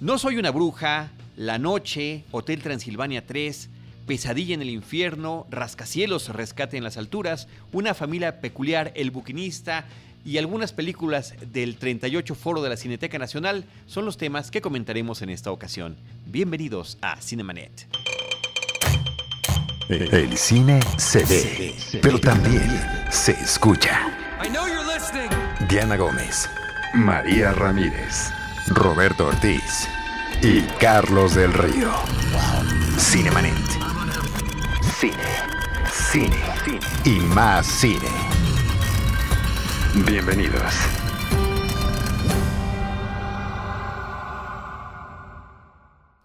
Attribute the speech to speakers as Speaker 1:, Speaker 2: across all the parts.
Speaker 1: No soy una bruja, La Noche, Hotel Transilvania 3, Pesadilla en el infierno, Rascacielos, Rescate en las alturas, Una familia peculiar, El buquinista y algunas películas del 38 Foro de la Cineteca Nacional son los temas que comentaremos en esta ocasión. Bienvenidos a Cinemanet.
Speaker 2: El cine se ve, pero también se escucha. Diana Gómez, María Ramírez, Roberto Ortiz y Carlos del Río. Cinemanet. Cine, cine y más cine. Bienvenidos.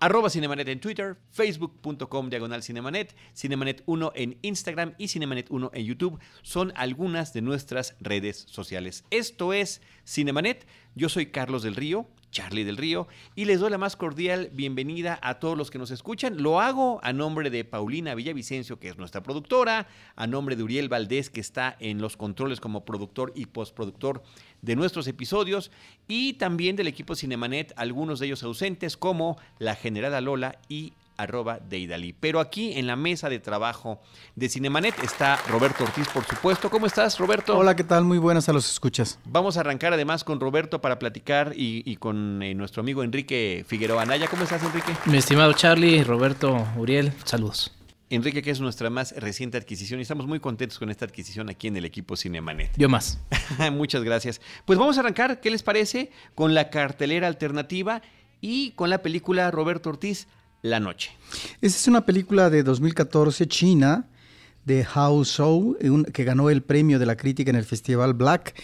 Speaker 1: Arroba Cinemanet en Twitter, facebook.com diagonal Cinemanet, Cinemanet 1 en Instagram y Cinemanet 1 en YouTube son algunas de nuestras redes sociales. Esto es Cinemanet, yo soy Carlos del Río, Charlie del Río, y les doy la más cordial bienvenida a todos los que nos escuchan. Lo hago a nombre de Paulina Villavicencio, que es nuestra productora, a nombre de Uriel Valdés, que está en los controles como productor y postproductor de nuestros episodios, y también del equipo Cinemanet, algunos de ellos ausentes, como la generada Lola y arroba Deidali. Pero aquí en la mesa de trabajo de Cinemanet está Roberto Ortiz, por supuesto. ¿Cómo estás, Roberto?
Speaker 3: Hola, ¿qué tal? Muy buenas a los escuchas.
Speaker 1: Vamos a arrancar además con Roberto para platicar y, y con eh, nuestro amigo Enrique Figueroa Anaya. ¿Cómo estás, Enrique?
Speaker 4: Mi estimado Charlie, Roberto, Uriel, saludos.
Speaker 1: Enrique, que es nuestra más reciente adquisición y estamos muy contentos con esta adquisición aquí en el equipo Cinemanet.
Speaker 4: Yo más.
Speaker 1: Muchas gracias. Pues vamos a arrancar, ¿qué les parece? Con la cartelera alternativa y con la película Roberto Ortiz, La Noche.
Speaker 3: Esta es una película de 2014 china de Hao Shou, que ganó el premio de la crítica en el Festival Black.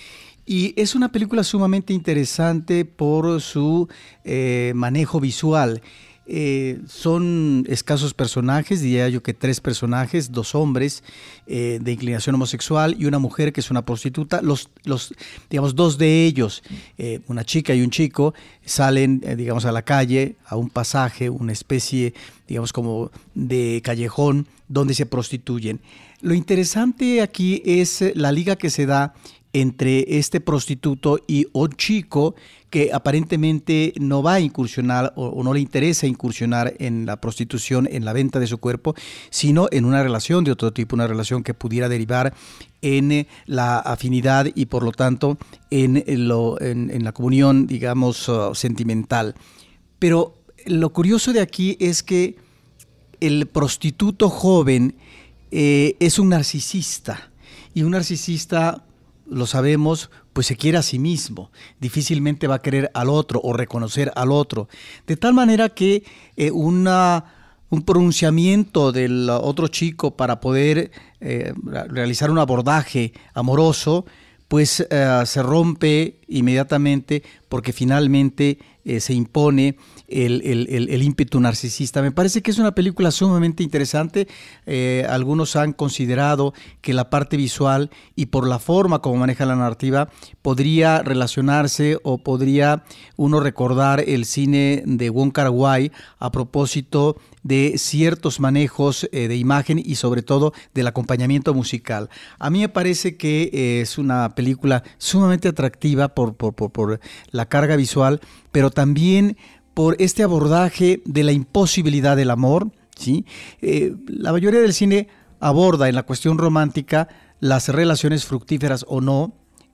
Speaker 3: Y es una película sumamente interesante por su eh, manejo visual. Eh, son escasos personajes, diría yo que tres personajes, dos hombres eh, de inclinación homosexual y una mujer que es una prostituta. Los, los digamos, dos de ellos, eh, una chica y un chico, salen, digamos, a la calle, a un pasaje, una especie, digamos, como de callejón donde se prostituyen. Lo interesante aquí es la liga que se da entre este prostituto y un chico que aparentemente no va a incursionar o, no le interesa incursionar en la prostitución, en la venta de su cuerpo, sino en una relación de otro tipo, una relación que pudiera derivar en la afinidad y por lo tanto en la comunión, digamos, uh, sentimental. Pero lo curioso de aquí es que el prostituto joven eh, es un narcisista y un narcisista, lo sabemos, pues se quiere a sí mismo, difícilmente va a querer al otro o reconocer al otro, de tal manera que eh, una, un pronunciamiento del otro chico para poder eh, realizar un abordaje amoroso, pues eh, se rompe inmediatamente porque finalmente eh, se impone el, el- ímpetu narcisista. Me parece que es una película sumamente interesante. Eh, algunos han considerado que la parte visual y por la forma como maneja la narrativa podría relacionarse o podría uno recordar el cine de Wong Kar a propósito de ciertos manejos eh, de imagen y sobre todo del acompañamiento musical. A mí me parece que es una película sumamente atractiva por- por- por la carga visual, pero también por este abordaje de la imposibilidad del amor. ¿sí? Eh, la mayoría del cine aborda en la cuestión romántica las relaciones fructíferas o no,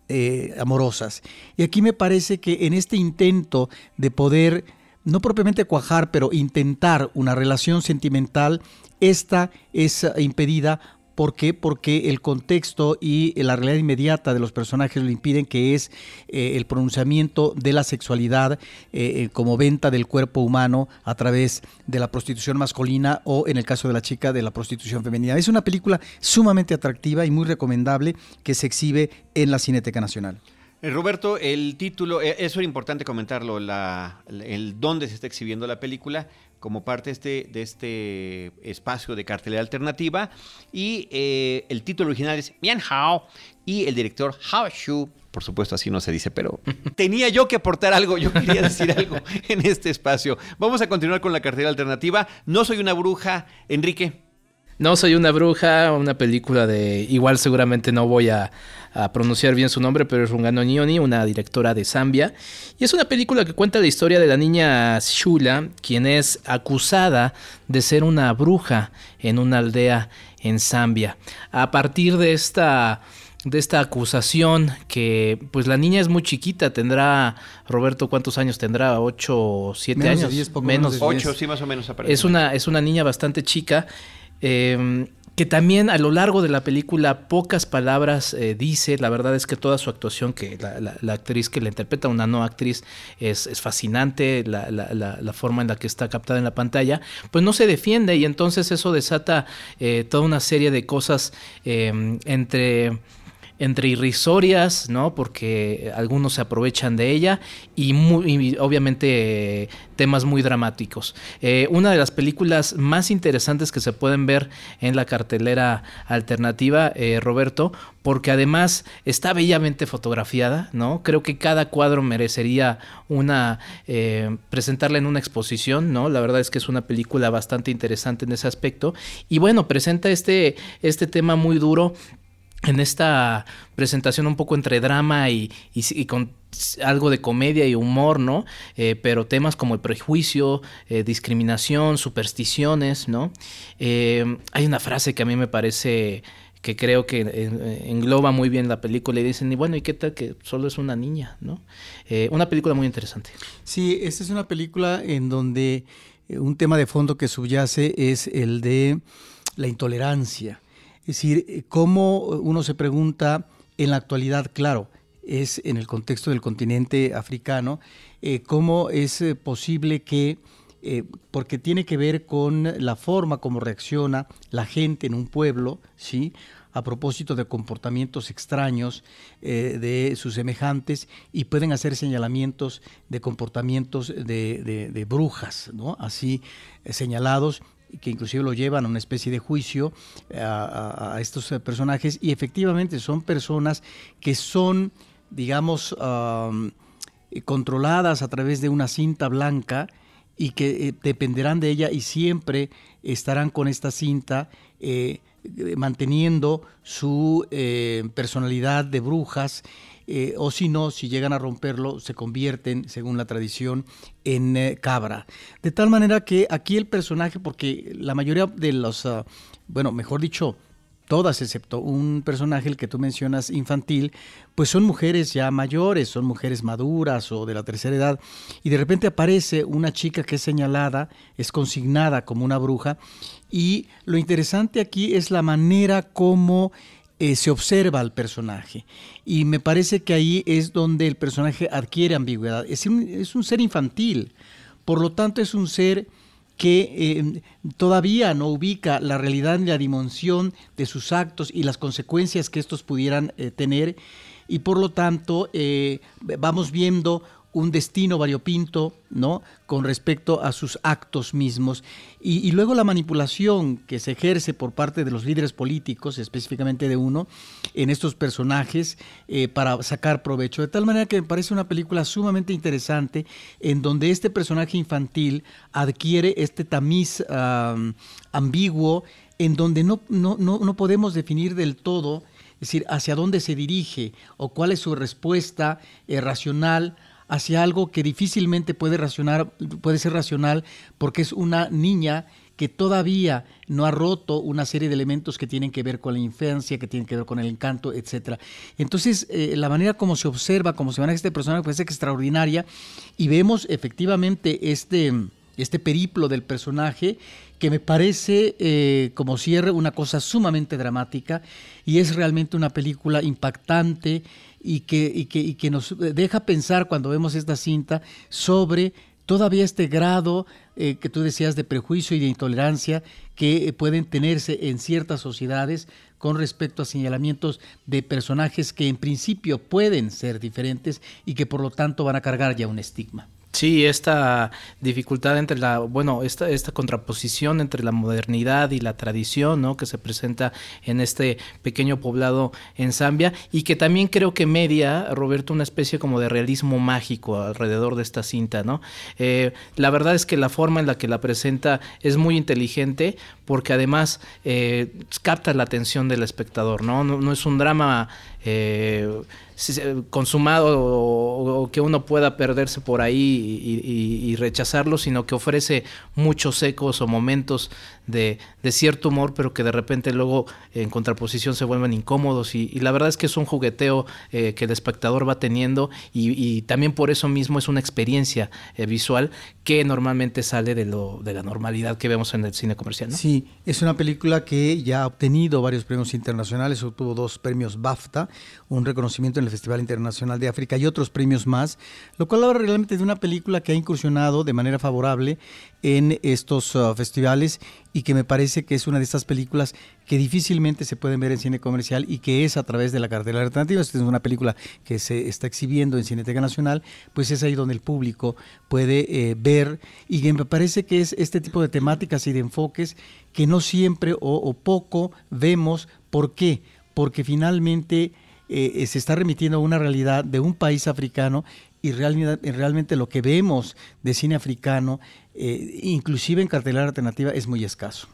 Speaker 3: eh, amorosas. Y aquí me parece que en este intento de poder, no propiamente cuajar, pero intentar una relación sentimental, esta es eh, impedida. ¿Por qué? Porque el contexto y la realidad inmediata de los personajes lo impiden, que es eh, el pronunciamiento de la sexualidad eh, eh, como venta del cuerpo humano a través de la prostitución masculina o, en el caso de la chica, de la prostitución femenina. Es una película sumamente atractiva y muy recomendable que se exhibe en la Cineteca Nacional.
Speaker 1: Roberto, el título, eso era importante comentarlo, la, el dónde se está exhibiendo la película como parte de este, de este espacio de cartelera alternativa. Y eh, el título original es Mian Hao y el director Hao Shu. Por supuesto, así no se dice, pero tenía yo que aportar algo, yo quería decir algo en este espacio. Vamos a continuar con la cartelera alternativa. No soy una bruja, Enrique.
Speaker 4: No soy una bruja, una película de igual seguramente no voy a, pronunciar bien su nombre, pero es Rungano Nyoni, una directora de Zambia. Y es una película que cuenta la historia de la niña Shula, quien es acusada de ser una bruja en una aldea en Zambia. A partir de esta de esta acusación que pues la niña es muy chiquita, tendrá Roberto cuántos años tendrá, ocho o siete años,
Speaker 1: menos, ocho, sí más o menos
Speaker 4: Es una es una niña bastante chica em, que también a lo largo de la película pocas palabras eh, dice, la verdad es que toda su actuación, que la, actriz que la interpreta, una no actriz, es, fascinante, la, forma en la que está captada en la pantalla, pues no se defiende. Y entonces eso desata eh, toda una serie de cosas em, entre entre irrisorias, ¿no? Porque algunos se aprovechan de ella y, muy, obviamente temas muy dramáticos. Eh, una de las películas más interesantes que se pueden ver en la cartelera alternativa, eh, Roberto, porque además está bellamente fotografiada, ¿no? Creo que cada cuadro merecería una eh, presentarla en una exposición, ¿no? La verdad es que es una película bastante interesante en ese aspecto y bueno presenta este este tema muy duro en esta presentación un poco entre drama y, con algo de comedia y humor, ¿no? Eh, pero temas como el prejuicio, eh, discriminación, supersticiones, ¿no? Eh, hay una frase que a mí me parece que creo que engloba muy bien la película y dicen, y bueno, ¿y qué tal que solo es una niña, ¿no? una película muy interesante.
Speaker 3: Sí, esta es una película en donde un tema de fondo que subyace es el de la intolerancia es decir, eh, cómo uno se pregunta en la actualidad, claro, es en el contexto del continente africano, eh, cómo es eh, posible que, porque tiene que ver con la forma como reacciona la gente en un pueblo, ¿sí? a propósito de comportamientos extraños de sus semejantes y pueden hacer señalamientos de comportamientos de, de brujas, ¿no? así señalados que inclusive lo llevan a una especie de juicio eh, a, estos eh, personajes. Y efectivamente son personas que son, digamos, controladas a través de una cinta blanca y que eh, dependerán de ella y siempre estarán con esta cinta manteniendo su personalidad de brujas eh, o si no, si llegan a romperlo, se convierten, según la tradición, en eh, cabra. De tal manera que aquí el personaje, porque la mayoría de los, ah, bueno, mejor dicho, todas excepto un personaje, el que tú mencionas, infantil, pues son mujeres ya mayores, son mujeres maduras o de la tercera edad, y de repente aparece una chica que es señalada, es consignada como una bruja, y lo interesante aquí es la manera como eh, se observa al personaje. Y me parece que ahí es donde el personaje adquiere ambigüedad. Es un, es un ser infantil, por lo tanto es un ser que eh, todavía no ubica la realidad ni la dimensión de sus actos y las consecuencias que estos pudieran eh, tener. Y por lo tanto vamos viendo un destino variopinto, ¿no? Con respecto a sus actos mismos. Y, luego la manipulación que se ejerce por parte de los líderes políticos, específicamente de uno, en estos personajes eh, para sacar provecho. De tal manera que me parece una película sumamente interesante en donde este personaje infantil adquiere este tamiz ambiguo en donde no, no, no podemos definir del todo, es decir, hacia dónde se dirige o cuál es su respuesta eh, racional hacia algo que difícilmente puede, racionar, puede ser racional porque es una niña que todavía no ha roto una serie de elementos que tienen que ver con la infancia, que tienen que ver con el encanto, etc. Entonces, eh, la manera como se observa, como se maneja este personaje, parece que es extraordinaria y vemos efectivamente este, este periplo del personaje que me parece eh, como cierre una cosa sumamente dramática y es realmente una película impactante y que, que, que nos deja pensar cuando vemos esta cinta sobre todavía este grado eh, que tú decías de prejuicio y de intolerancia que pueden tenerse en ciertas sociedades con respecto a señalamientos de personajes que en principio pueden ser diferentes y que por lo tanto van a cargar ya un estigma.
Speaker 4: Sí, esta dificultad entre la, bueno, esta, esta contraposición entre la modernidad y la tradición, ¿no? Que se presenta en este pequeño poblado en Zambia y que también creo que media, Roberto, una especie como de realismo mágico alrededor de esta cinta, ¿no? Eh, la verdad es que la forma en la que la presenta es muy inteligente porque además eh, capta la atención del espectador, ¿no? No, no es un drama eh, consumado o, que uno pueda perderse por ahí y, rechazarlo, sino que ofrece muchos ecos o momentos de, cierto humor, pero que de repente luego en contraposición se vuelven incómodos. Y, la verdad es que es un jugueteo eh, que el espectador va teniendo y, también por eso mismo es una experiencia eh, visual que normalmente sale de, lo, de la normalidad que vemos en el cine comercial.
Speaker 3: Sí, es una película que ya ha obtenido varios premios internacionales, obtuvo dos premios BAFTA, un reconocimiento en el Festival Internacional de África y otros premios más, lo cual habla realmente de una película que ha incursionado de manera favorable en estos uh, festivales y que me parece que es una de estas películas que difícilmente se pueden ver en cine comercial y que es a través de la cartera alternativa. Es una película que se está exhibiendo en Cineteca Nacional, pues es ahí donde el público puede eh, ver y que me parece que es este tipo de temáticas y de enfoques que no siempre o poco vemos. ¿Por qué? Porque finalmente eh, se está remitiendo a una realidad de un país africano y realmente lo que vemos de cine africano, eh, inclusive en cartelera alternativa, es muy escaso.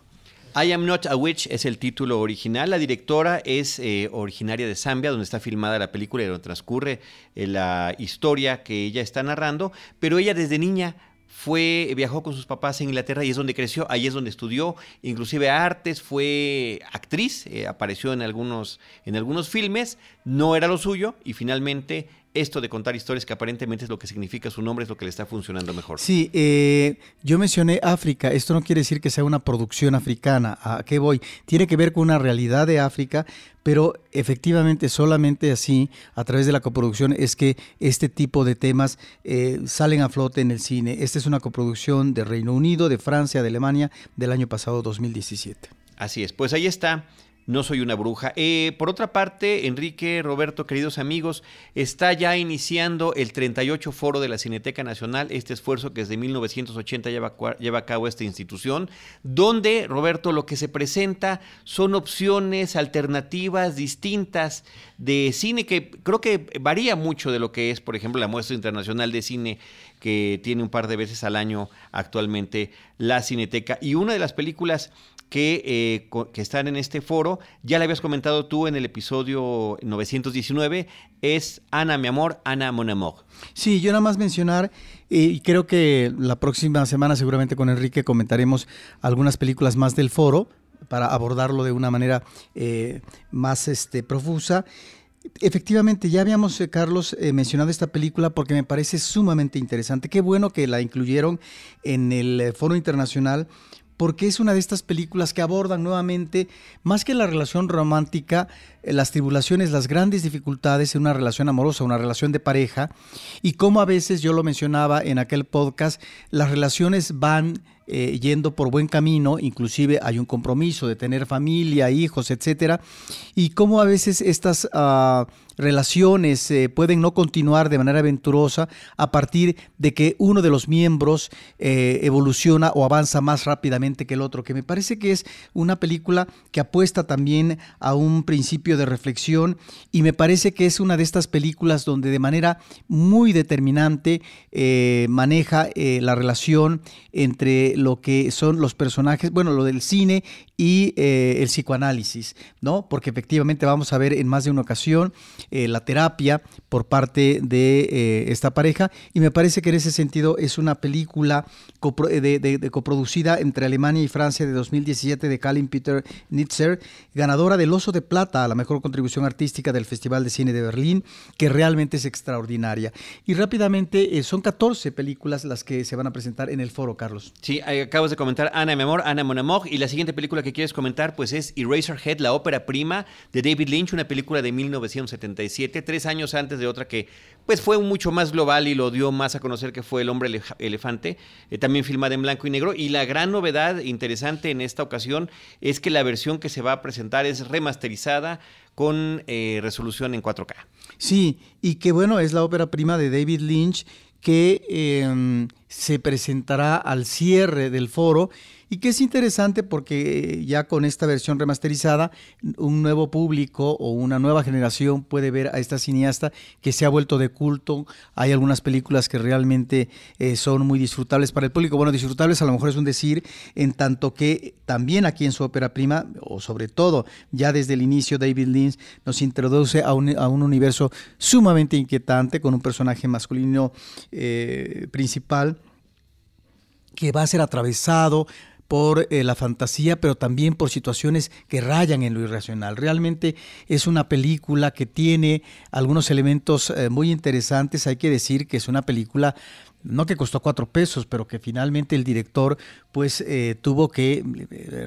Speaker 1: I Am Not a Witch es el título original. La directora es eh, originaria de Zambia, donde está filmada la película y donde transcurre la historia que ella está narrando, pero ella desde niña fue, viajó con sus papás a Inglaterra y es donde creció, ahí es donde estudió, inclusive artes, fue actriz, eh, apareció en algunos, en algunos filmes, no era lo suyo y finalmente esto de contar historias que aparentemente es lo que significa su nombre, es lo que le está funcionando mejor.
Speaker 3: Sí, eh, yo mencioné África, esto no quiere decir que sea una producción africana, ¿a qué voy? Tiene que ver con una realidad de África, pero efectivamente solamente así, a través de la coproducción, es que este tipo de temas eh, salen a flote en el cine. Esta es una coproducción de Reino Unido, de Francia, de Alemania, del año pasado 2017.
Speaker 1: Así es, pues ahí está no soy una bruja. Eh, por otra parte, Enrique, Roberto, queridos amigos, está ya iniciando el 38 Foro de la Cineteca Nacional, este esfuerzo que desde 1980 lleva, lleva a cabo esta institución, donde, Roberto, lo que se presenta son opciones alternativas distintas de cine que creo que varía mucho de lo que es, por ejemplo, la muestra internacional de cine que tiene un par de veces al año actualmente la Cineteca. Y una de las películas que, eh, que, están en este foro. Ya le habías comentado tú en el episodio 919, es Ana, mi amor, Ana, mon.
Speaker 3: Sí, yo nada más mencionar, eh, y creo que la próxima semana seguramente con Enrique comentaremos algunas películas más del foro para abordarlo de una manera eh, más este, profusa. Efectivamente, ya habíamos, Carlos, mencionado esta película porque me parece sumamente interesante. Qué bueno que la incluyeron en el Foro Internacional porque es una de estas películas que abordan nuevamente, más que la relación romántica, eh, las tribulaciones, las grandes dificultades en una relación amorosa, una relación de pareja, y cómo a veces, yo lo mencionaba en aquel podcast, las relaciones van eh, yendo por buen camino, inclusive hay un compromiso de tener familia, hijos, etcétera, y cómo a veces estas... Ah, relaciones eh, pueden no continuar de manera aventurosa a partir de que uno de los miembros eh, evoluciona o avanza más rápidamente que el otro, que me parece que es una película que apuesta también a un principio de reflexión y me parece que es una de estas películas donde de manera muy determinante eh, maneja la relación entre lo que son los personajes, bueno, lo del cine y el psicoanálisis, ¿no? Porque efectivamente vamos a ver en más de una ocasión eh, la terapia por parte de eh, esta pareja y me parece que en ese sentido es una película de, coproducida entre Alemania y Francia de 2017 de Kalin Peter Nitzer, ganadora del Oso de Plata a la mejor contribución artística del Festival de Cine de Berlín, que realmente es extraordinaria. Y rápidamente, eh, son 14 películas las que se van a presentar en el foro, Carlos.
Speaker 1: Sí, acabas de comentar Ana, mi amor, Ana, mon amor, y la siguiente película que quieres comentar pues es Eraserhead, la ópera prima de David Lynch, una película de 1970 tres años antes de otra que pues fue mucho más global y lo dio más a conocer que fue El hombre elefante, eh, también filmada en blanco y negro. Y la gran novedad interesante en esta ocasión es que la versión que se va a presentar es remasterizada con eh, resolución en 4K.
Speaker 3: Sí, y que bueno, es la ópera prima de David Lynch que em, se presentará al cierre del foro y que es interesante porque ya con esta versión remasterizada, un nuevo público o una nueva generación puede ver a esta cineasta que se ha vuelto de culto. Hay algunas películas que realmente eh, son muy disfrutables para el público. Bueno, disfrutables a lo mejor es un decir, en tanto que también aquí en su ópera prima, o sobre todo ya desde el inicio, David Lynch nos introduce a un, a un universo sumamente inquietante con un personaje masculino eh, principal que va a ser atravesado por eh, la fantasía, pero también por situaciones que rayan en lo irracional. Realmente es una película que tiene algunos elementos eh, muy interesantes. Hay que decir que es una película no que costó cuatro pesos, pero que finalmente el director pues eh, tuvo que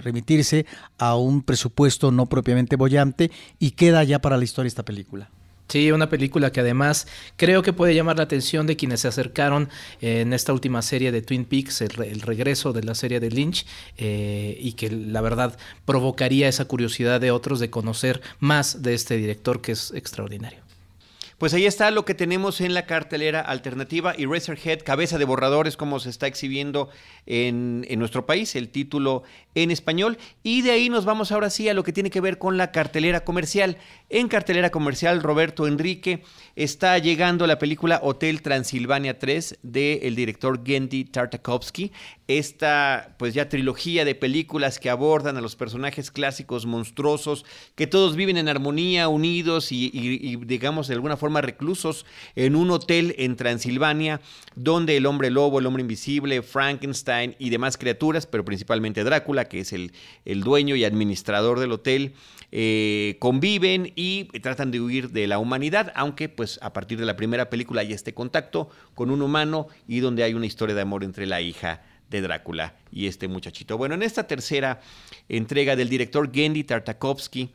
Speaker 3: remitirse a un presupuesto no propiamente bollante y queda ya para la historia esta película.
Speaker 4: Sí, una película que además creo que puede llamar la atención de quienes se acercaron en esta última serie de Twin Peaks, el, regreso de la serie de Lynch, eh, y que la verdad provocaría esa curiosidad de otros de conocer más de este director que es extraordinario.
Speaker 1: Pues ahí está lo que tenemos en la cartelera alternativa y Razorhead, cabeza de borradores, como se está exhibiendo en, en, nuestro país, el título en español. Y de ahí nos vamos ahora sí a lo que tiene que ver con la cartelera comercial. En cartelera comercial, Roberto Enrique está llegando la película Hotel Transilvania 3 del director Gendy Tartakovsky. Esta, pues ya trilogía de películas que abordan a los personajes clásicos monstruosos, que todos viven en armonía, unidos y, y digamos, de alguna forma reclusos en un hotel en Transilvania, donde el hombre lobo, el hombre invisible, Frankenstein y demás criaturas, pero principalmente Drácula, que es el, el dueño y administrador del hotel, eh, conviven y tratan de huir de la humanidad, aunque pues a partir de la primera película hay este contacto con un humano y donde hay una historia de amor entre la hija de Drácula y este muchachito. Bueno, en esta tercera entrega del director Gendy Tartakovsky,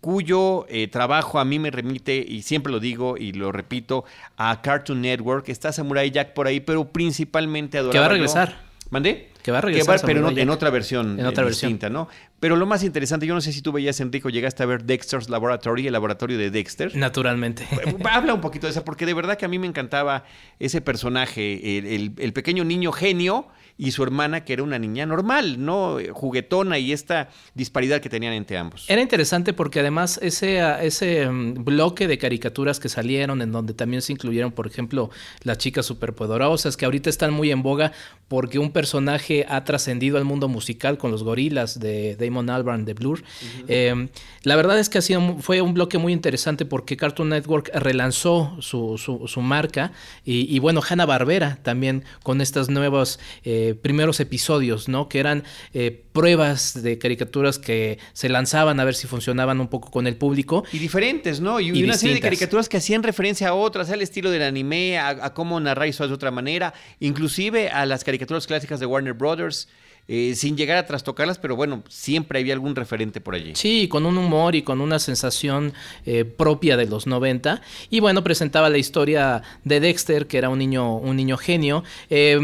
Speaker 1: cuyo eh, trabajo a mí me remite, y siempre lo digo y lo repito, a Cartoon Network. Está Samurai Jack por ahí, pero principalmente a
Speaker 4: Que va a regresar.
Speaker 1: ¿Mandé?
Speaker 4: Que va a regresar.
Speaker 1: pero en otra versión en otra distinta, ¿no? Pero lo más interesante, yo no sé si tú veías, Enrico, llegaste a ver Dexter's Laboratory, el laboratorio de Dexter.
Speaker 4: Naturalmente.
Speaker 1: Habla un poquito de esa, porque de verdad que a mí me encantaba ese personaje, el pequeño niño genio y su hermana, que era una niña normal, ¿no? Juguetona y esta disparidad que tenían entre ambos.
Speaker 4: Era interesante porque además ese, ese mm, bloque de caricaturas que salieron, en donde también se incluyeron, por ejemplo, las chicas superpoderosas, que ahorita están muy en boga porque un personaje ha trascendido al mundo musical con los gorilas de Damon Albarn de Blur. Em, la verdad es que ha sido, fue un bloque muy interesante porque Cartoon Network relanzó su, su, marca y, y, bueno, Hanna Barbera también con estas nuevas... Eh, primeros episodios, ¿no? Que eran eh, pruebas de caricaturas que se lanzaban a ver si funcionaban un poco con el público.
Speaker 1: Y diferentes, ¿no? Y, una serie de caricaturas que hacían referencia a otras, al estilo del anime, a, a cómo narrar historias de otra manera, inclusive a las caricaturas clásicas de Warner Brothers. Eh, sin llegar a trastocarlas, pero bueno, siempre había algún referente por allí.
Speaker 4: Sí, con un humor y con una sensación eh, propia de los 90. Y bueno, presentaba la historia de Dexter, que era un niño, un niño genio. Eh,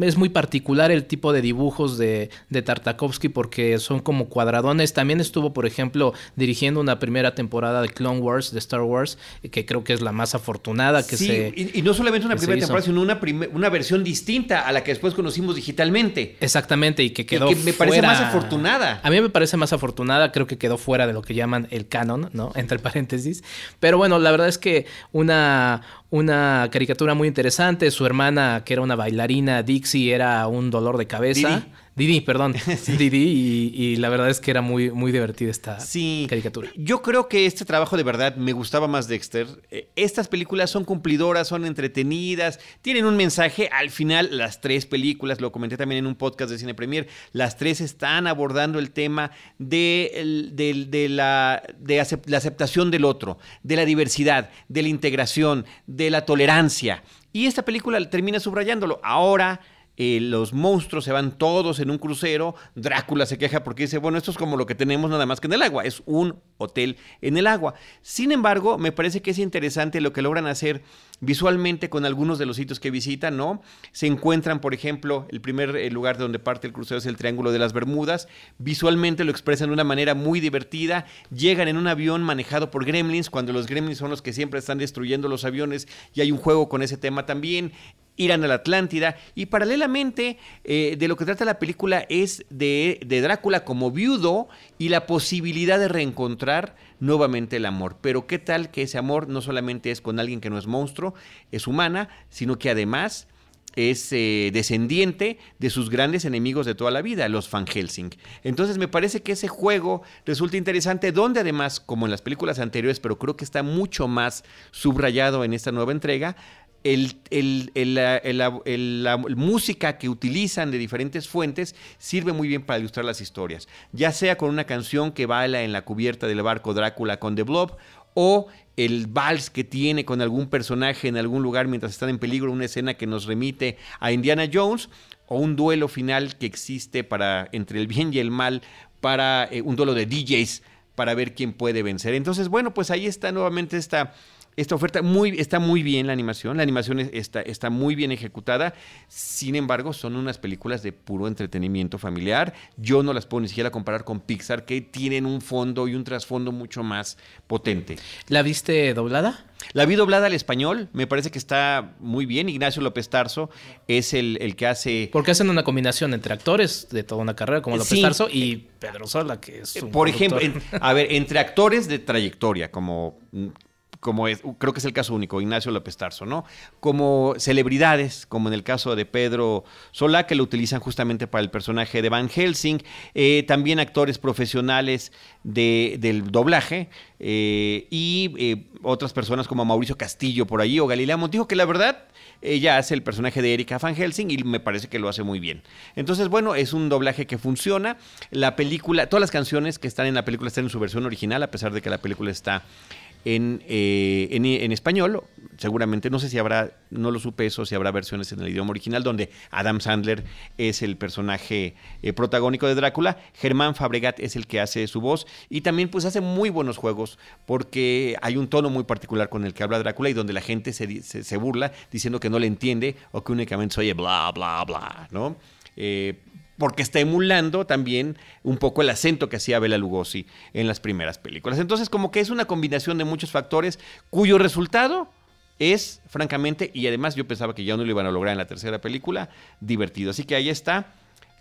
Speaker 4: es muy particular el tipo de dibujos de, de, Tartakovsky porque son como cuadradones. También estuvo, por ejemplo, dirigiendo una primera temporada de Clone Wars, de Star Wars, que creo que es la más afortunada que se.
Speaker 1: Y, y no solamente una primera temporada, sino una, una versión distinta a la que después conocimos digitalmente.
Speaker 4: Exactamente que quedó que
Speaker 1: me parece más afortunada.
Speaker 4: A mí me parece más afortunada, creo que quedó fuera de lo que llaman el canon, ¿no? Entre paréntesis. Pero bueno, la verdad es que una, una caricatura muy interesante. Su hermana, que era una bailarina, Dixie, era un dolor de cabeza. Didi, perdón. Didi, y, la verdad es que era muy, muy divertida esta caricatura.
Speaker 1: Yo creo que este trabajo de verdad me gustaba más Dexter. Eh, estas películas son cumplidoras, son entretenidas, tienen un mensaje. Al final, las tres películas, lo comenté también en un podcast de Cine Premier, las tres están abordando el tema de, de, la, de la aceptación del otro, de la diversidad, de la integración, de la tolerancia. Y esta película termina subrayándolo. Ahora eh, los monstruos se van todos en un crucero, Drácula se queja porque dice, bueno, esto es como lo que tenemos nada más que en el agua, es un hotel en el agua. Sin embargo, me parece que es interesante lo que logran hacer visualmente con algunos de los sitios que visitan, ¿no? Se encuentran, por ejemplo, el primer eh, lugar de donde parte el crucero es el Triángulo de las Bermudas, visualmente lo expresan de una manera muy divertida, llegan en un avión manejado por gremlins, cuando los gremlins son los que siempre están destruyendo los aviones y hay un juego con ese tema también irán a la Atlántida y paralelamente eh, de lo que trata la película es de, Drácula como viudo y la posibilidad de reencontrar nuevamente el amor. Pero qué tal que ese amor no solamente es con alguien que no es monstruo, es humana, sino que además es eh, descendiente de sus grandes enemigos de toda la vida, los Van Helsing. Entonces me parece que ese juego resulta interesante, donde además, como en las películas anteriores, pero creo que está mucho más subrayado en esta nueva entrega, el, la, música que utilizan de diferentes fuentes sirve muy bien para ilustrar las historias, ya sea con una canción que baila en la cubierta del barco Drácula con The Blob o el vals que tiene con algún personaje en algún lugar mientras están en peligro, una escena que nos remite a Indiana Jones, o un duelo final que existe para entre el bien y el mal, para eh, un duelo de DJs para ver quién puede vencer. Entonces, bueno, pues ahí está nuevamente esta esta oferta muy, está muy bien la animación, la animación está, está muy bien ejecutada, sin embargo son unas películas de puro entretenimiento familiar, yo no las puedo ni siquiera comparar con Pixar que tienen un fondo y un trasfondo mucho más potente.
Speaker 4: ¿La viste doblada?
Speaker 1: La vi doblada al español, me parece que está muy bien. Ignacio López Tarso es el, que hace.
Speaker 4: Porque hacen una combinación entre actores de toda una carrera, como López Tarso y Pedro Sola, que es un
Speaker 1: Por ejemplo, a ver, entre actores de trayectoria, como como es, creo que es el caso único, Ignacio López Tarso, ¿no? Como celebridades, como en el caso de Pedro Solá, que lo utilizan justamente para el personaje de Van Helsing, eh, también actores profesionales del doblaje eh, y eh, otras personas como Mauricio Castillo por ahí o Galilea Montijo, que la verdad ella hace el personaje de Erika Van Helsing y me parece que lo hace muy bien. Entonces, bueno, es un doblaje que funciona. La película, todas las canciones que están en la película están en su versión original, a pesar de que la película está eh, en, en, español. Seguramente, no sé si habrá, no lo supe eso, si habrá versiones en el idioma original donde Adam Sandler es el personaje eh, protagónico de Drácula. Germán Fabregat es el que hace su voz y también pues hace muy buenos juegos porque hay un tono muy particular con el que habla Drácula y donde la gente se, se, burla diciendo que no le entiende o que únicamente se oye bla, bla, bla, ¿no? Eh, porque está emulando también un poco el acento que hacía Bela Lugosi en las primeras películas. Entonces, como que es una combinación de muchos factores cuyo resultado es, francamente, y además yo pensaba que ya no lo iban a lograr en la tercera película, divertido. Así que ahí está,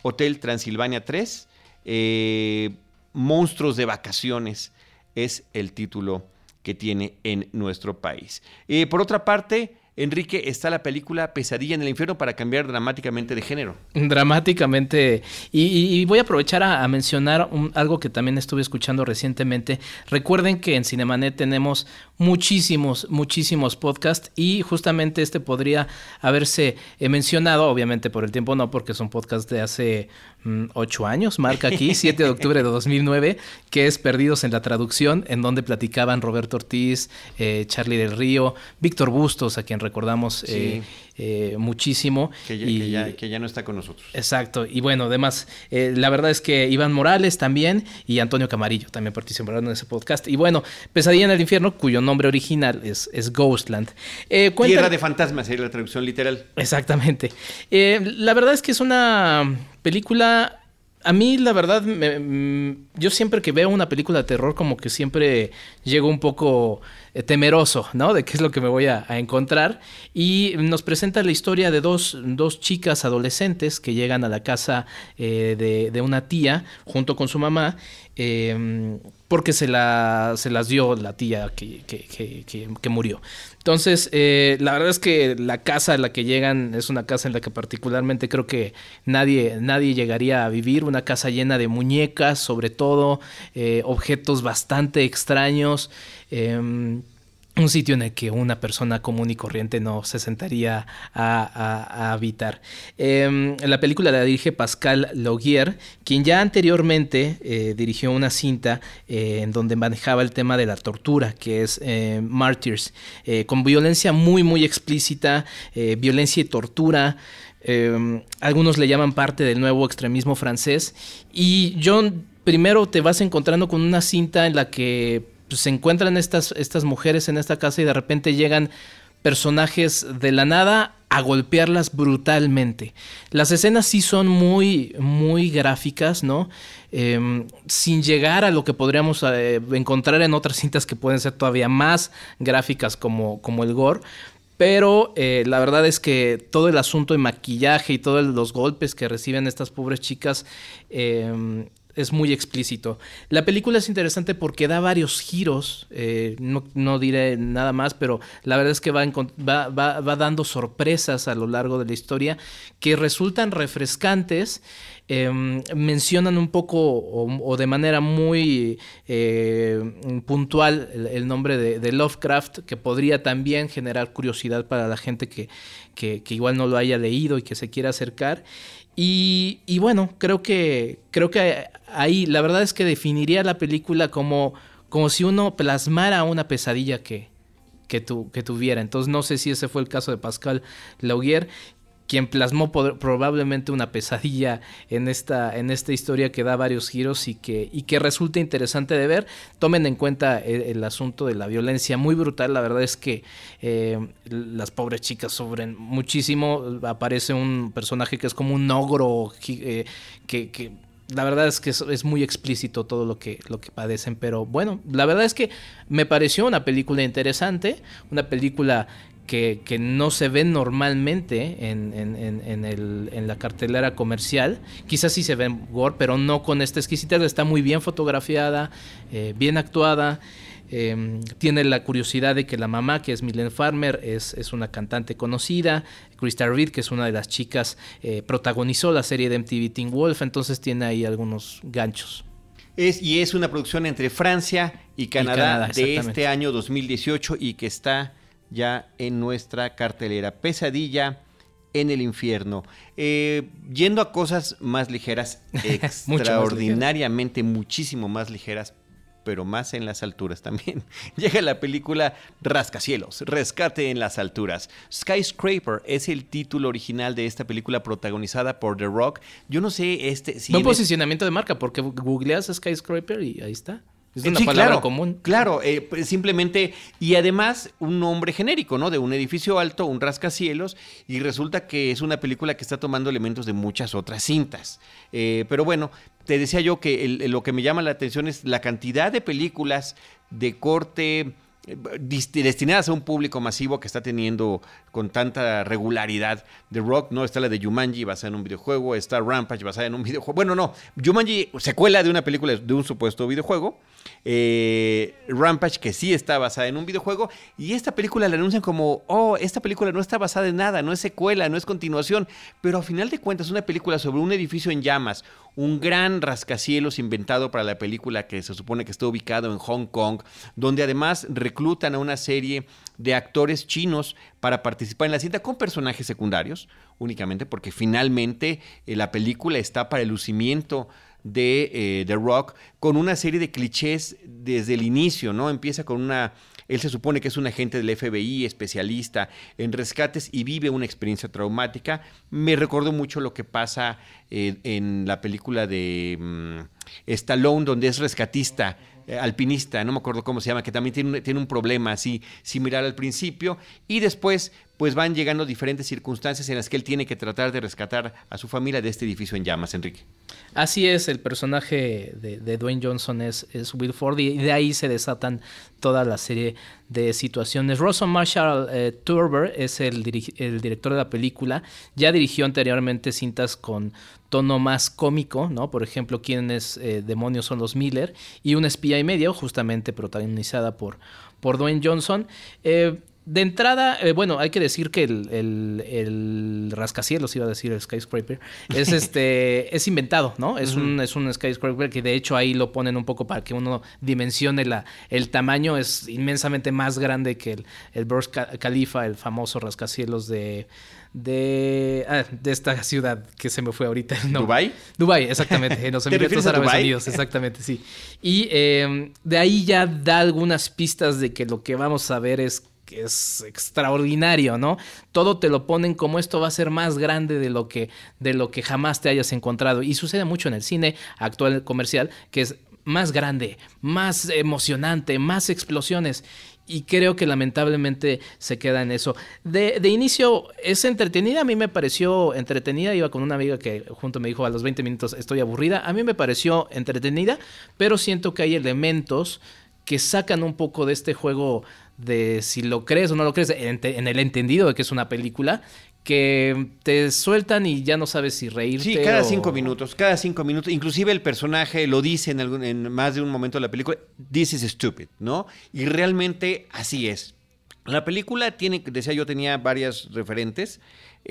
Speaker 1: Hotel Transilvania 3, eh, Monstruos de Vacaciones es el título que tiene en nuestro país. Eh, por otra parte, Enrique, está la película Pesadilla en el Infierno para cambiar dramáticamente de género.
Speaker 4: Dramáticamente. Y, voy a aprovechar a, mencionar algo que también estuve escuchando recientemente. Recuerden que en Cinemanet tenemos muchísimos, muchísimos podcasts y justamente este podría haberse eh, mencionado, obviamente por el tiempo no, porque son podcasts de hace ocho años, marca aquí, 7 de octubre de 2009, que es Perdidos en la Traducción, en donde platicaban Roberto Ortiz, eh, Charlie del Río, Víctor Bustos, a quien recordamos eh, eh, muchísimo.
Speaker 1: Que ya, no está con nosotros.
Speaker 4: Exacto. Y bueno, además, eh, la verdad es que Iván Morales también y Antonio Camarillo también participaron en ese podcast. Y bueno, Pesadilla en el Infierno, cuyo nombre original es, es Ghostland.
Speaker 1: Tierra de fantasmas, sería la traducción literal.
Speaker 4: Exactamente. la verdad es que es una película a mí, la verdad, mm, yo siempre que veo una película de terror, como que siempre llego un poco eh, temeroso, ¿no? De qué es lo que me voy a, encontrar. Y nos presenta la historia de dos, dos chicas adolescentes que llegan a la casa eh, de, de, una tía junto con su mamá. Eh, porque se, la, se las dio la tía que, que, murió. Entonces, eh, la verdad es que la casa a la que llegan es una casa en la que particularmente creo que nadie, nadie llegaría a vivir, una casa llena de muñecas, sobre todo, eh, objetos bastante extraños. Em, un sitio en el que una persona común y corriente no se sentaría a, habitar. Em, la película la dirige Pascal Logier, quien ya anteriormente eh, dirigió una cinta eh, en donde manejaba el tema de la tortura, que es eh, Martyrs, con violencia muy, muy explícita, violencia y tortura. Em, algunos le llaman parte del nuevo extremismo francés. Y John, primero te vas encontrando con una cinta en la que pues, se encuentran estas, estas mujeres en esta casa y de repente llegan personajes de la nada a golpearlas brutalmente. Las escenas sí son muy, muy gráficas, ¿no? Em, sin llegar a lo que podríamos eh, encontrar en otras cintas que pueden ser todavía más gráficas como, como el gore. Pero eh, la verdad es que todo el asunto de maquillaje y todos los golpes que reciben estas pobres chicas eh, es muy explícito. La película es interesante porque da varios giros, eh, no, diré nada más, pero la verdad es que va, va, dando sorpresas a lo largo de la historia que resultan refrescantes. Em, mencionan un poco o, de manera muy eh, puntual el, nombre de, Lovecraft, que podría también generar curiosidad para la gente que, que igual no lo haya leído y que se quiera acercar. Y, bueno, creo que, creo que ahí la verdad es que definiría la película como, como si uno plasmara una pesadilla que, que, que tuviera. Entonces no sé si ese fue el caso de Pascal Laugier quien plasmó probablemente una pesadilla en esta, en esta historia que da varios giros y que, y que resulta interesante de ver. Tomen en cuenta el, asunto de la violencia muy brutal. La verdad es que eh, las pobres chicas sufren muchísimo. Aparece un personaje que es como un ogro eh, que, la verdad es que es, muy explícito todo lo que, lo que padecen, pero bueno, la verdad es que me pareció una película interesante, una película que, no se ven normalmente en, en, la cartelera comercial. Quizás sí se ven gore, pero no con esta exquisitez. Está muy bien fotografiada, eh, bien actuada. Em, tiene la curiosidad de que la mamá, que es Milene Farmer, es, es una cantante conocida. Krista Reed, que es una de las chicas, eh, protagonizó la serie de MTV Teen Wolf, entonces tiene ahí algunos ganchos.
Speaker 1: Es, y es una producción entre Francia y Canadá de este año 2018 y que está ya en nuestra cartelera. Pesadilla en el infierno. Eh, yendo a cosas más ligeras, extraordinariamente muchísimo más ligeras, pero más en las alturas también. Llega la película Rascacielos, Rescate en las alturas. Skyscraper es el título original de esta película protagonizada por The Rock. Yo no sé este
Speaker 4: si posicionamiento de marca porque googleas Skyscraper y ahí está. Es una palabra
Speaker 1: claro,
Speaker 4: común.
Speaker 1: Claro, eh, pues, simplemente, y además un nombre genérico, ¿no? De un edificio alto, un rascacielos, y resulta que es una película que está tomando elementos de muchas otras cintas. Eh, pero bueno, te decía yo que lo que me llama la atención es la cantidad de películas de corte destinadas a un público masivo que está teniendo con tanta regularidad The Rock, ¿no? Está la de Jumanji basada en un videojuego, está Rampage basada en un videojuego. Bueno, no, Jumanji, secuela de una película de un supuesto videojuego, eh, Rampage, que sí está basada en un videojuego, y esta película la anuncian como, oh, esta película no está basada en nada, no es secuela, no es continuación, pero a final de cuentas es una película sobre un edificio en llamas, un gran rascacielos inventado para la película que se supone que está ubicado en Hong Kong, donde además reclutan a una serie de actores chinos para participar en la cinta con personajes secundarios únicamente, porque finalmente eh, la película está para el lucimiento de eh, The Rock con una serie de clichés desde el inicio, ¿no? Empieza con una... Él se supone que es un agente del FBI, especialista en rescates y vive una experiencia traumática. Me recordó mucho lo que pasa eh, en la película de mm, Stallone, donde es rescatista eh, alpinista, no me acuerdo cómo se llama, que también tiene un, tiene un problema así similar al principio, y después pues van llegando diferentes circunstancias en las que él tiene que tratar de rescatar a su familia de este edificio en llamas, Enrique.
Speaker 4: Así es, el personaje de, Dwayne Johnson es, Will Ford y de ahí se desatan toda la serie de situaciones. Russell Marshall eh, Turber es el, el, director de la película, ya dirigió anteriormente cintas con tono más cómico, ¿no? Por ejemplo, ¿Quiénes eh, demonios son los Miller? Y Un espía y medio, justamente protagonizada por, por Dwayne Johnson. Eh, de entrada, eh, bueno, hay que decir que el, el, rascacielos, iba a decir el skyscraper, es este, es inventado, ¿no? Es un, es un skyscraper que de hecho ahí lo ponen un poco para que uno dimensione la, el tamaño, es inmensamente más grande que el, el Burj Khalifa, el famoso rascacielos de de, ah, de esta ciudad que se me fue ahorita.
Speaker 1: No. ¿Dubai?
Speaker 4: Dubai, exactamente. En los Emiratos Árabes Unidos, exactamente, sí. Y em, de ahí ya da algunas pistas de que lo que vamos a ver es que es extraordinario, ¿no? Todo te lo ponen como esto va a ser más grande de lo que de lo que jamás te hayas encontrado. Y sucede mucho en el cine actual comercial que es más grande, más emocionante, más explosiones. Y creo que lamentablemente se queda en eso. De, inicio es entretenida, a mí me pareció entretenida, iba con una amiga que junto me dijo a los 20 minutos estoy aburrida, a mí me pareció entretenida, pero siento que hay elementos que sacan un poco de este juego de si lo crees o no lo crees, en, el entendido de que es una película, que te sueltan y ya no sabes si reírte.
Speaker 1: Sí, cada cinco minutos, cada cinco minutos. Inclusive el personaje lo dice en, algún, en más de un momento de la película, this is stupid, ¿no? Y realmente así es. La película tiene, decía yo, tenía varias referentes.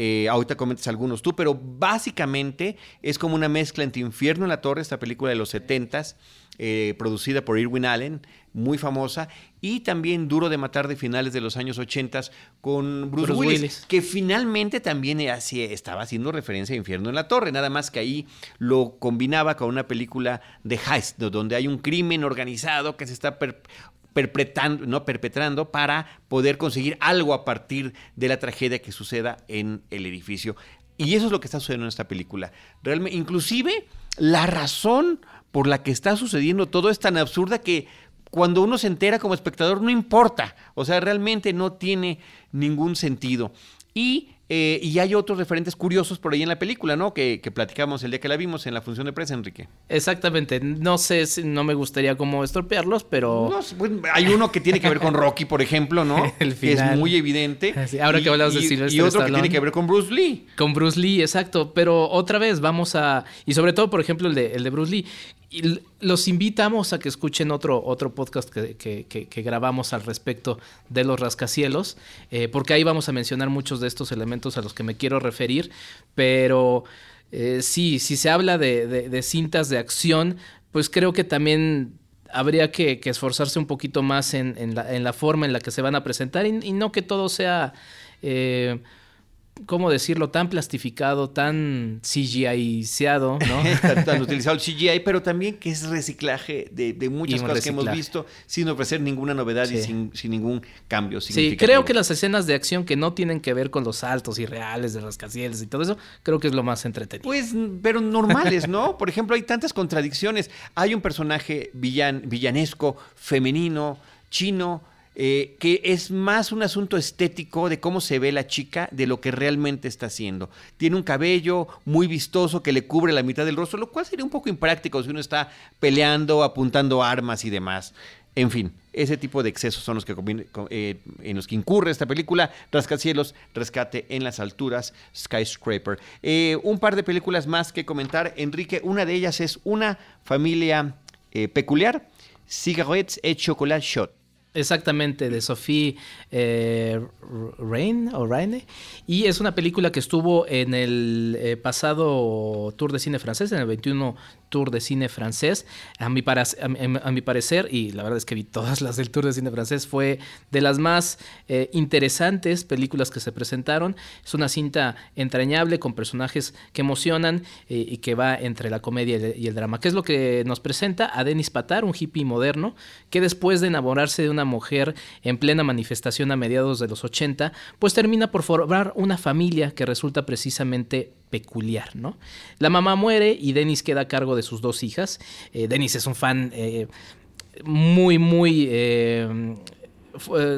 Speaker 1: Eh, ahorita comentas algunos tú, pero básicamente es como una mezcla entre Infierno en la Torre, esta película de los 70s, eh, producida por Irwin Allen, muy famosa, y también Duro de Matar de finales de los años 80 con Bruce, Willis, que finalmente también estaba haciendo referencia a Infierno en la Torre, nada más que ahí lo combinaba con una película de heist, donde hay un crimen organizado que se está perpetrando, ¿no? perpetrando para poder conseguir algo a partir de la tragedia que suceda en el edificio. Y eso es lo que está sucediendo en esta película. Realmente, inclusive la razón por la que está sucediendo todo es tan absurda que cuando uno se entera como espectador no importa, o sea, realmente no tiene ningún sentido. Y eh, y hay otros referentes curiosos por ahí en la película, ¿no? Que, que, platicamos el día que la vimos en la función de prensa, Enrique.
Speaker 4: Exactamente. No sé, si, no me gustaría como estropearlos, pero...
Speaker 1: Pues, hay uno que tiene que ver con Rocky, por ejemplo, ¿no? el Que es muy evidente.
Speaker 4: ahora que hablamos de Sylvester
Speaker 1: Y otro que tiene que ver con Bruce Lee.
Speaker 4: Con Bruce Lee, exacto. Pero otra vez vamos a... Y sobre todo, por ejemplo, el de, el de Bruce Lee. Y los invitamos a que escuchen otro, otro podcast que, que, grabamos al respecto de los rascacielos, eh, porque ahí vamos a mencionar muchos de estos elementos a los que me quiero referir, pero eh, sí, si se habla de, cintas de acción, pues creo que también habría que, esforzarse un poquito más en, la, forma en la que se van a presentar y, no que todo sea... Eh, ¿cómo decirlo? Tan plastificado, tan CGI-seado,
Speaker 1: ¿no? tan, utilizado el CGI, pero también que es reciclaje de, muchas cosas que hemos visto sin ofrecer ninguna novedad y sin, ningún cambio
Speaker 4: Sí, creo que las escenas de acción que no tienen que ver con los saltos irreales de rascacielos y todo eso, creo que es lo más entretenido.
Speaker 1: Pues, pero normales, ¿no? Por ejemplo, hay tantas contradicciones. Hay un personaje villan, villanesco, femenino, chino, eh, que es más un asunto estético de cómo se ve la chica de lo que realmente está haciendo. Tiene un cabello muy vistoso que le cubre la mitad del rostro, lo cual sería un poco impráctico si uno está peleando, apuntando armas y demás. En fin, ese tipo de excesos son los que eh, en los que incurre esta película. Rascacielos, Rescate en las Alturas, Skyscraper. Eh, un par de películas más que comentar, Enrique. Una de ellas es Una familia peculiar, Cigarettes et Chocolat Shot.
Speaker 4: Exactamente, de Sophie eh, Rain o Raine. Y es una película que estuvo en el eh, pasado Tour de Cine francés, en el 21 Tour de Cine francés. A mi, a, mi parecer, y la verdad es que vi todas las del Tour de Cine francés, fue de las más eh, interesantes películas que se presentaron. Es una cinta entrañable con personajes que emocionan y que va entre la comedia y el, drama. ¿Qué es lo que nos presenta? A Denis Patar, un hippie moderno, que después de enamorarse de una mujer en plena manifestación a mediados de los 80, pues termina por formar una familia que resulta precisamente peculiar, ¿no? La mamá muere y Dennis queda a cargo de sus dos hijas. Eh, Dennis es un fan eh, muy, muy... Eh,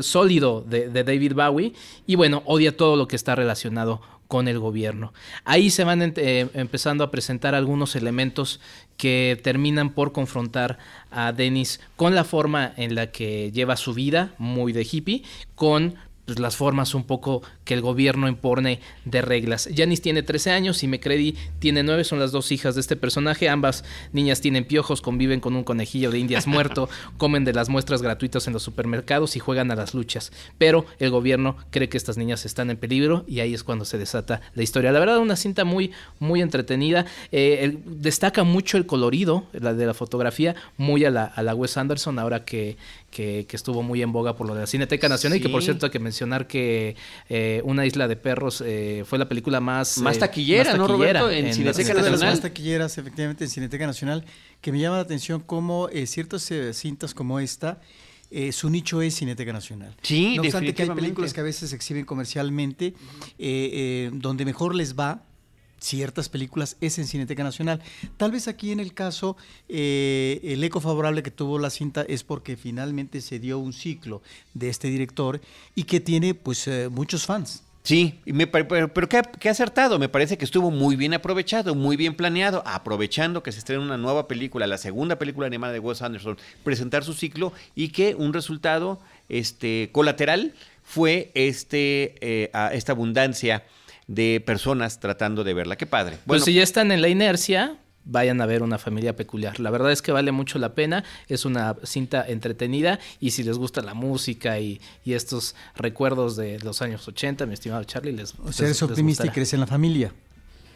Speaker 4: sólido de, David Bowie y bueno, odia todo lo que está relacionado con el gobierno. Ahí se van empezando a presentar algunos elementos que terminan por confrontar a Dennis con la forma en la que lleva su vida, muy de hippie, con pues, las formas un poco que el gobierno impone de reglas. Janice tiene 13 años y McCready tiene 9, son las dos hijas de este personaje. Ambas niñas tienen piojos, conviven con un conejillo de indias muerto, comen de las muestras gratuitas en los supermercados y juegan a las luchas. Pero el gobierno cree que estas niñas están en peligro y ahí es cuando se desata la historia. La verdad, una cinta muy, muy entretenida. Eh, destaca mucho el colorido la de la fotografía, muy a la, a la Wes Anderson, ahora que, que, estuvo muy en boga por lo de la Cineteca Nacional y que por cierto hay que mencionar que eh, Una isla de perros eh, fue la película más,
Speaker 1: más eh, taquillera, ¿no, Roberto? En, Cineteca Nacional.
Speaker 3: Las más taquilleras, efectivamente, en Cineteca Nacional, que me llama la atención cómo ciertas cintas como esta su nicho es Cineteca Nacional.
Speaker 1: Sí,
Speaker 3: no obstante que hay películas que a veces se exhiben comercialmente, donde mejor les va, ciertas películas es en Cineteca Nacional. Tal vez aquí en el caso, eh, el eco favorable que tuvo la cinta es porque finalmente se dio un ciclo de este director y que tiene pues eh, muchos fans.
Speaker 1: Sí, pero, qué, acertado, me parece que estuvo muy bien aprovechado, muy bien planeado, aprovechando que se estrena una nueva película, la segunda película animada de Wes Anderson, presentar su ciclo y que un resultado este, colateral fue este, eh, esta abundancia de personas tratando de verla. Qué padre.
Speaker 4: Pues bueno, pues si ya están en la inercia, vayan a ver una familia peculiar. La verdad es que vale mucho la pena, es una cinta entretenida y si les gusta la música y, estos recuerdos de los años 80, mi estimado Charlie, les...
Speaker 3: O sea, eres optimista y crees en la familia.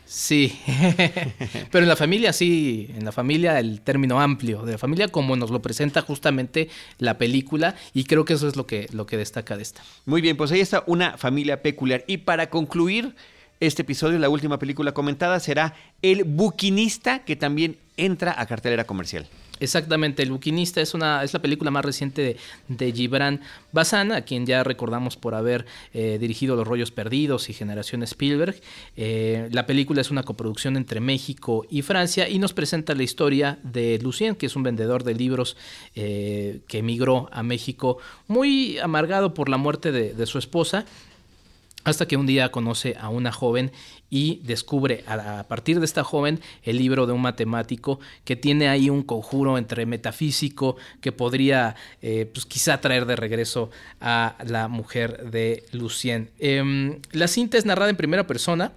Speaker 4: Sí, pero en la familia sí, en la familia el término amplio, de familia como nos lo presenta justamente la película y creo que eso es lo que, lo que destaca de esta.
Speaker 1: Muy bien, pues ahí está una familia peculiar. Y para concluir este episodio, la última película comentada será El Buquinista, que también entra a cartelera comercial.
Speaker 4: Exactamente, El Buquinista es, una, es la película más reciente de, Gibran Bazán, a quien ya recordamos por haber eh, dirigido Los Rollos Perdidos y Generación Spielberg. Eh, la película es una coproducción entre México y Francia y nos presenta la historia de Lucien, que es un vendedor de libros eh, que emigró a México muy amargado por la muerte de su esposa hasta que un día conoce a una joven y descubre a, partir de esta joven el libro de un matemático que tiene ahí un conjuro entre metafísico que podría eh, pues quizá traer de regreso a la mujer de Lucien. Em, la cinta es narrada en primera persona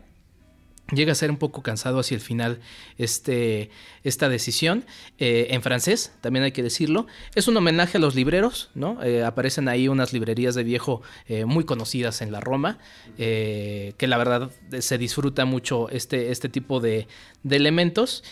Speaker 4: llega a ser un poco cansado hacia el final este, esta decisión. Eh, en francés, también hay que decirlo. Es un homenaje a los libreros, ¿no? Eh, aparecen ahí unas librerías de viejo eh, muy conocidas en la Roma, que la verdad se disfruta mucho este, este tipo de, de elementos.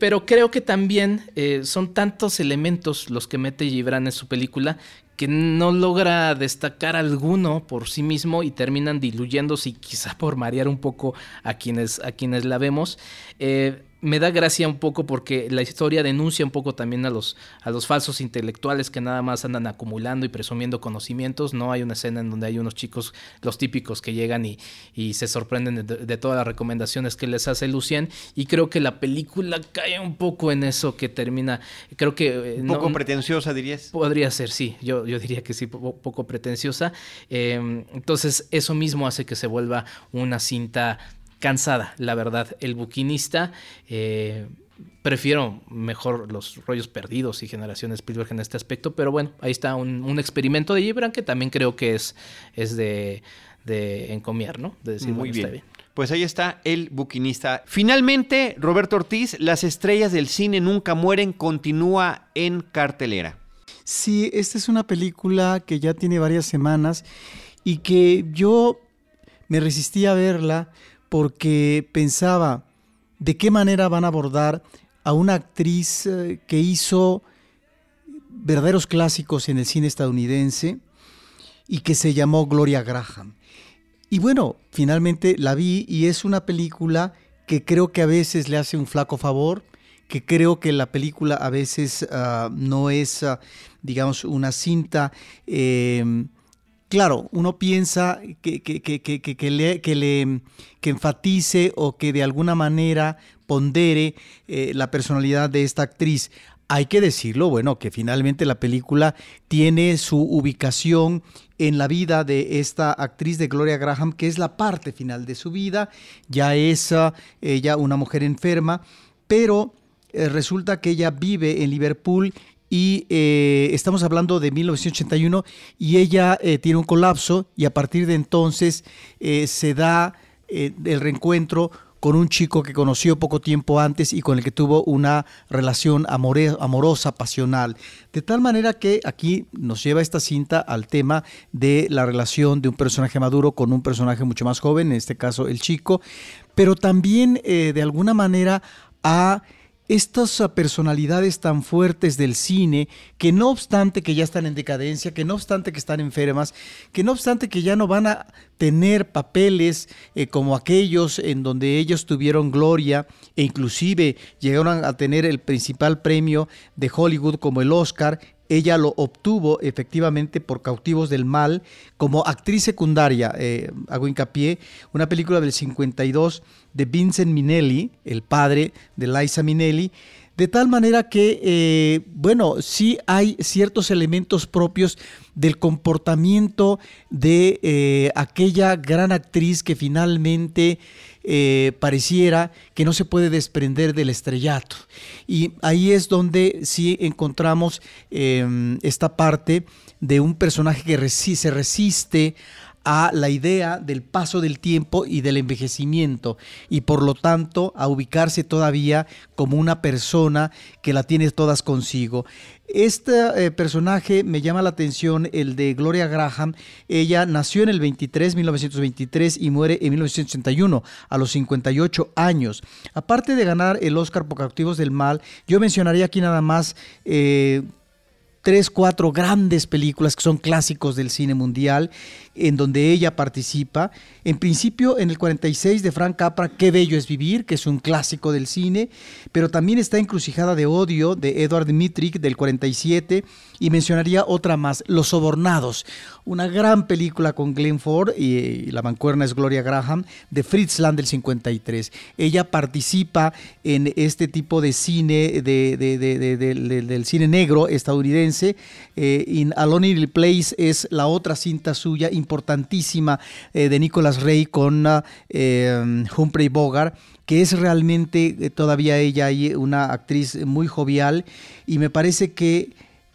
Speaker 4: pero creo que también son tantos elementos los que mete Gibran en su película que no logra destacar alguno por sí mismo y terminan diluyéndose y quizá por marear un poco a quienes, a quienes la vemos. Eh, me da gracia un poco porque la historia denuncia un poco también a los, a los falsos intelectuales que nada más andan acumulando y presumiendo conocimientos. No hay una escena en donde hay unos chicos, los típicos, que llegan y, y se sorprenden de, todas las recomendaciones que les hace Lucien. Y creo que la película cae un poco en eso que termina. Creo que.
Speaker 1: Eh, un poco pretenciosa, dirías.
Speaker 4: Podría ser, sí. Yo, yo diría que sí, poco, pretenciosa. Em, entonces, eso mismo hace que se vuelva una cinta cansada, la verdad. El buquinista, eh, prefiero mejor los rollos perdidos y generaciones Spielberg en este aspecto, pero bueno, ahí está un, experimento de Gibran que también creo que es, es de, de encomiar, ¿no? De
Speaker 1: decir, Muy bien. Pues ahí está el buquinista. Finalmente, Roberto Ortiz, Las estrellas del cine nunca mueren, continúa en cartelera.
Speaker 3: Sí, esta es una película que ya tiene varias semanas y que yo me resistí a verla porque pensaba de qué manera van a abordar a una actriz eh, que hizo verdaderos clásicos en el cine estadounidense y que se llamó Gloria Graham. Y bueno, finalmente la vi y es una película que creo que a veces le hace un flaco favor, que creo que la película a veces ah, no es, ah, digamos, una cinta eh, claro, uno piensa que, que, que, que, le, le, que enfatice o que de alguna manera pondere eh, la personalidad de esta actriz. Hay que decirlo, bueno, que finalmente la película tiene su ubicación en la vida de esta actriz de Gloria Graham, que es la parte final de su vida, ya es ah, ella una mujer enferma, pero eh, resulta que ella vive en Liverpool y eh, estamos hablando de 1981 y ella eh, tiene un colapso y a partir de entonces eh, se da el reencuentro con un chico que conoció poco tiempo antes y con el que tuvo una relación amorosa, pasional. De tal manera que aquí nos lleva esta cinta al tema de la relación de un personaje maduro con un personaje mucho más joven, en este caso el chico, pero también de alguna manera a estas personalidades tan fuertes del cine, que no obstante que ya están en decadencia, que no obstante que están enfermas, que no obstante que ya no van a tener papeles eh, como aquellos en donde ellos tuvieron gloria e inclusive llegaron a tener el principal premio de Hollywood como el Oscar, ella lo obtuvo efectivamente por Cautivos del Mal como actriz secundaria, eh, hago hincapié, una película del 52 de Vincent Minnelli, el padre de Liza Minnelli, De tal manera que, eh, bueno, sí hay ciertos elementos propios del comportamiento de eh, aquella gran actriz que finalmente eh, pareciera que no se puede desprender del estrellato. Y ahí es donde sí encontramos em, esta parte de un personaje que se resiste a la idea del paso del tiempo y del envejecimiento y por lo tanto a ubicarse todavía como una persona que la tiene todas consigo. Este eh, personaje me llama la atención, el de Gloria Graham. Ella nació en el 23, 1923 y muere en 1981, a los 58 años. Aparte de ganar el Oscar por Cautivos del Mal, yo mencionaría aquí nada más eh, tres, cuatro grandes películas que son clásicos del cine mundial, en donde ella participa. En principio, en el 46 de Frank Capra, Qué bello es vivir, que es un clásico del cine, pero también está Encrucijada de Odio, de Edward Dmitrik, del 47, y mencionaría otra más, Los Sobornados, una gran película con Glenn Ford y, la mancuerna es Gloria Graham, de Fritz Land del 53. Ella participa en este tipo de cine, de, del cine negro estadounidense. Eh, in A Lonely Place es la otra cinta suya importantísima eh, de Nicolas Rey con eh, Humphrey Bogart que es realmente eh, todavía ella una actriz muy jovial y me parece que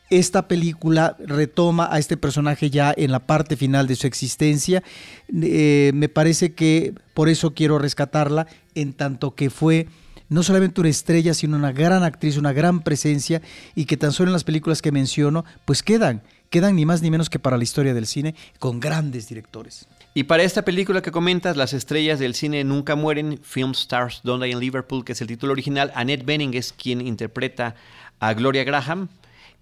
Speaker 3: esta película retoma a este personaje ya en la parte final de su existencia. Me parece que por eso quiero rescatarla, en tanto que fue no solamente una estrella, sino una gran actriz, una gran presencia, y que tan solo en las películas que menciono, pues quedan, quedan ni más ni menos que para la historia del cine, con grandes directores.
Speaker 1: Y para esta película que comentas, Las estrellas del cine nunca mueren, Film Stars Don't Die in Liverpool, que es el título original, Annette Bening es quien interpreta a Gloria Graham.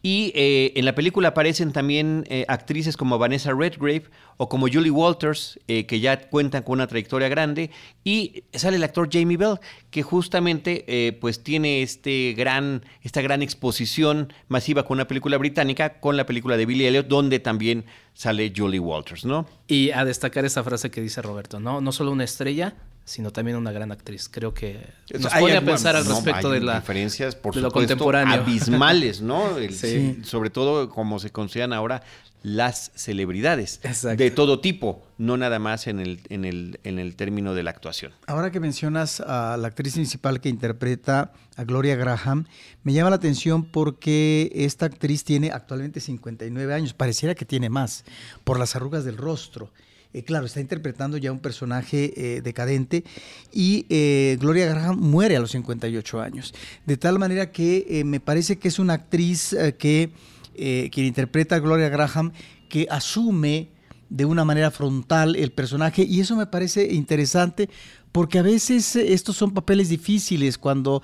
Speaker 1: Y eh, en la película aparecen también eh, actrices como Vanessa Redgrave o como Julie Walters, eh, que ya cuentan con una trayectoria grande. Y sale el actor Jamie Bell, que justamente pues tiene este gran, esta gran exposición masiva con una película británica, con la película de Billy Elliot, donde también sale Julie Walters, ¿no?
Speaker 4: Y a destacar esa frase que dice Roberto, ¿no? No solo una estrella, sino también una gran actriz. Creo que nos pone a pensar al respecto de la
Speaker 1: diferencias por de lo contemporáneo. abismales, ¿no? Sobre todo como se consideran ahora las celebridades de todo tipo, no nada más en el, en, el, en el término de la actuación.
Speaker 3: Ahora que mencionas a la actriz principal que interpreta a Gloria Graham, me llama la atención porque esta actriz tiene actualmente 59 años, pareciera que tiene más, por las arrugas del rostro. Eh, claro, está interpretando ya un personaje eh, decadente y eh, Gloria Graham muere a los 58 años. De tal manera que me parece que es una actriz que, quien interpreta a Gloria Graham, que asume de una manera frontal el personaje y eso me parece interesante porque a veces estos son papeles difíciles cuando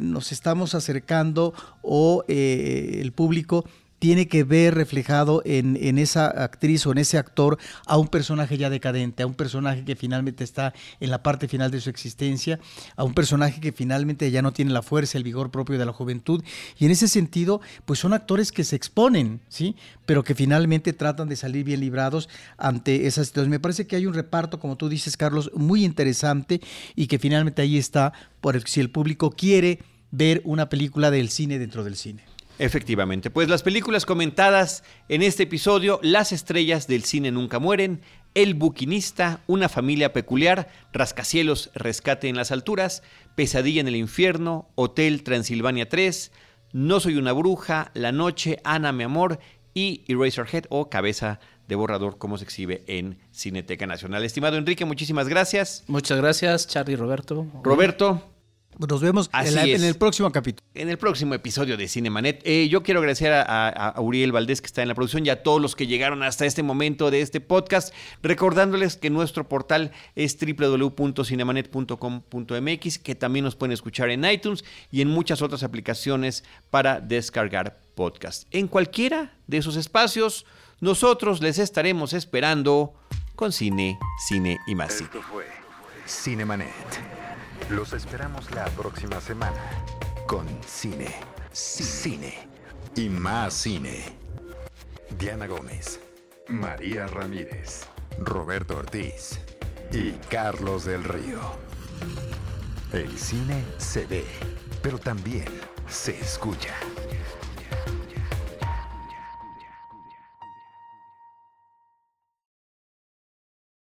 Speaker 3: nos estamos acercando o el público tiene que ver reflejado en, esa actriz o en ese actor a un personaje ya decadente, a un personaje que finalmente está en la parte final de su existencia, a un personaje que finalmente ya no tiene la fuerza, el vigor propio de la juventud. Y en ese sentido, pues son actores que se exponen, ¿sí? Pero que finalmente tratan de salir bien librados ante esas situaciones. Me parece que hay un reparto, como tú dices, Carlos, muy interesante y que finalmente ahí está, por si el público quiere ver una película del cine dentro del cine.
Speaker 1: Efectivamente, pues las películas comentadas en este episodio, Las estrellas del cine nunca mueren, El buquinista, Una familia peculiar, Rascacielos, Rescate en las alturas, Pesadilla en el infierno, Hotel Transilvania 3, No soy una bruja, La noche, Ana mi amor y Eraserhead o Cabeza de borrador como se exhibe en Cineteca Nacional. Estimado Enrique, muchísimas gracias.
Speaker 4: Muchas gracias, Charlie Roberto.
Speaker 1: Roberto,
Speaker 3: nos vemos en, el próximo capítulo.
Speaker 1: En el próximo episodio de Cinemanet. Eh, yo quiero agradecer a, Uriel Valdés que está en la producción y a todos los que llegaron hasta este momento de este podcast, recordándoles que nuestro portal es www.cinemanet.com.mx, que también nos pueden escuchar en iTunes y en muchas otras aplicaciones para descargar podcast. En cualquiera de esos espacios, nosotros les estaremos esperando con cine, cine y más.
Speaker 2: Esto fue Cinemanet. Los esperamos la próxima semana con cine, cine y más cine. Diana Gómez, María Ramírez, Roberto Ortiz y Carlos del Río. El cine se ve, pero también se escucha.